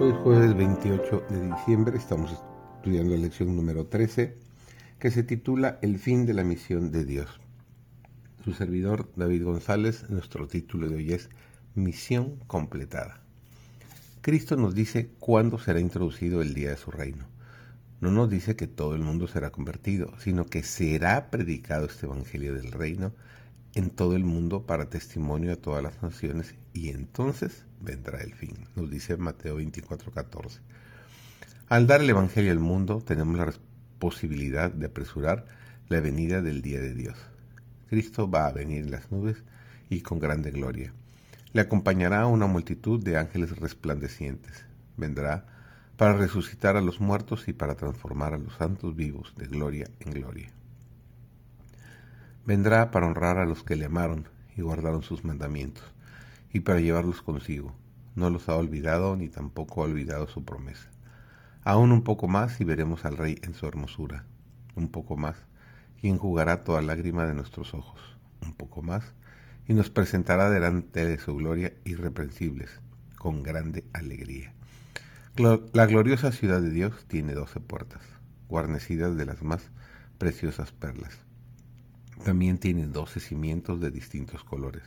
Hoy es jueves 28 de diciembre, estamos estudiando la lección número 13, que se titula El fin de la misión de Dios. Su servidor David González, nuestro título de hoy es Misión completada. Cristo nos dice cuándo será introducido el día de su reino. No nos dice que todo el mundo será convertido, sino que será predicado este Evangelio del reino en todo el mundo para testimonio a todas las naciones y entonces vendrá el fin, nos dice Mateo 24:14. Al dar el Evangelio al mundo tenemos la posibilidad de apresurar la venida del día de Dios. Cristo va a venir en las nubes y con grande gloria. Le acompañará una multitud de ángeles resplandecientes. Vendrá para resucitar a los muertos y para transformar a los santos vivos de gloria en gloria. Vendrá para honrar a los que le amaron y guardaron sus mandamientos, y para llevarlos consigo. No los ha olvidado ni tampoco ha olvidado su promesa. Aún un poco más y veremos al Rey en su hermosura. Un poco más y enjugará toda lágrima de nuestros ojos. Un poco más y nos presentará delante de su gloria irreprensibles, con grande alegría. La gloriosa ciudad de Dios tiene doce puertas, guarnecidas de las más preciosas perlas. También tiene doce cimientos de distintos colores.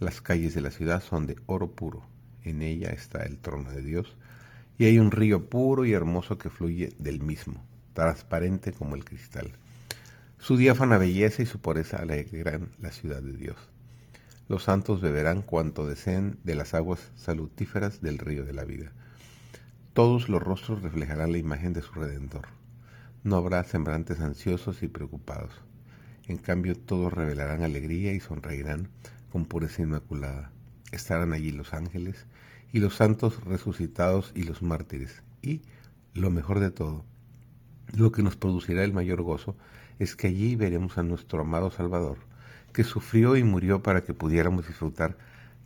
Las calles de la ciudad son de oro puro. En ella está el trono de Dios y hay un río puro y hermoso que fluye del mismo, transparente como el cristal. Su diáfana belleza y su pureza alegrarán la ciudad de Dios. Los santos beberán cuanto deseen de las aguas salutíferas del río de la vida. Todos los rostros reflejarán la imagen de su Redentor. No habrá sembrantes ansiosos y preocupados. En cambio, todos revelarán alegría y sonreirán con pureza inmaculada. Estarán allí los ángeles y los santos resucitados y los mártires. Y, lo mejor de todo, lo que nos producirá el mayor gozo es que allí veremos a nuestro amado Salvador, que sufrió y murió para que pudiéramos disfrutar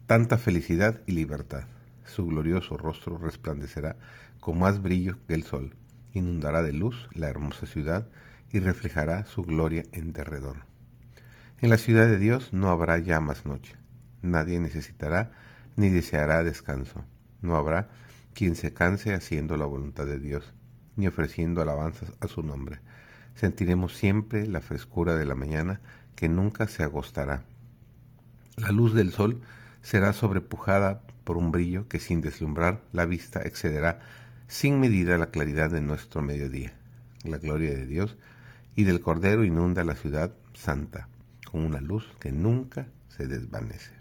tanta felicidad y libertad. Su glorioso rostro resplandecerá con más brillo que el sol, inundará de luz la hermosa ciudad y reflejará su gloria en derredor. En la ciudad de Dios no habrá ya más noche. Nadie necesitará ni deseará descanso. No habrá quien se canse haciendo la voluntad de Dios, ni ofreciendo alabanzas a su nombre. Sentiremos siempre la frescura de la mañana que nunca se agostará. La luz del sol será sobrepujada por un brillo que sin deslumbrar la vista excederá sin medida la claridad de nuestro mediodía. La gloria de Dios y del Cordero inunda la ciudad santa, con una luz que nunca se desvanece.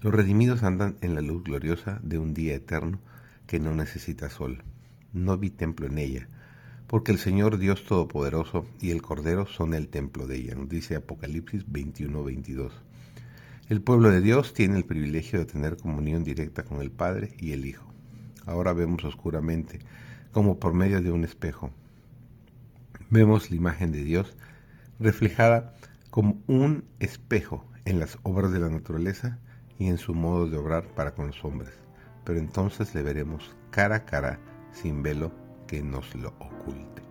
Los redimidos andan en la luz gloriosa de un día eterno que no necesita sol. No vi templo en ella, porque el Señor Dios Todopoderoso y el Cordero son el templo de ella, nos dice Apocalipsis 21-22. El pueblo de Dios tiene el privilegio de tener comunión directa con el Padre y el Hijo. Ahora vemos oscuramente, como por medio de un espejo, vemos la imagen de Dios reflejada como un espejo en las obras de la naturaleza y en su modo de obrar para con los hombres. Pero entonces le veremos cara a cara, sin velo que nos lo oculte.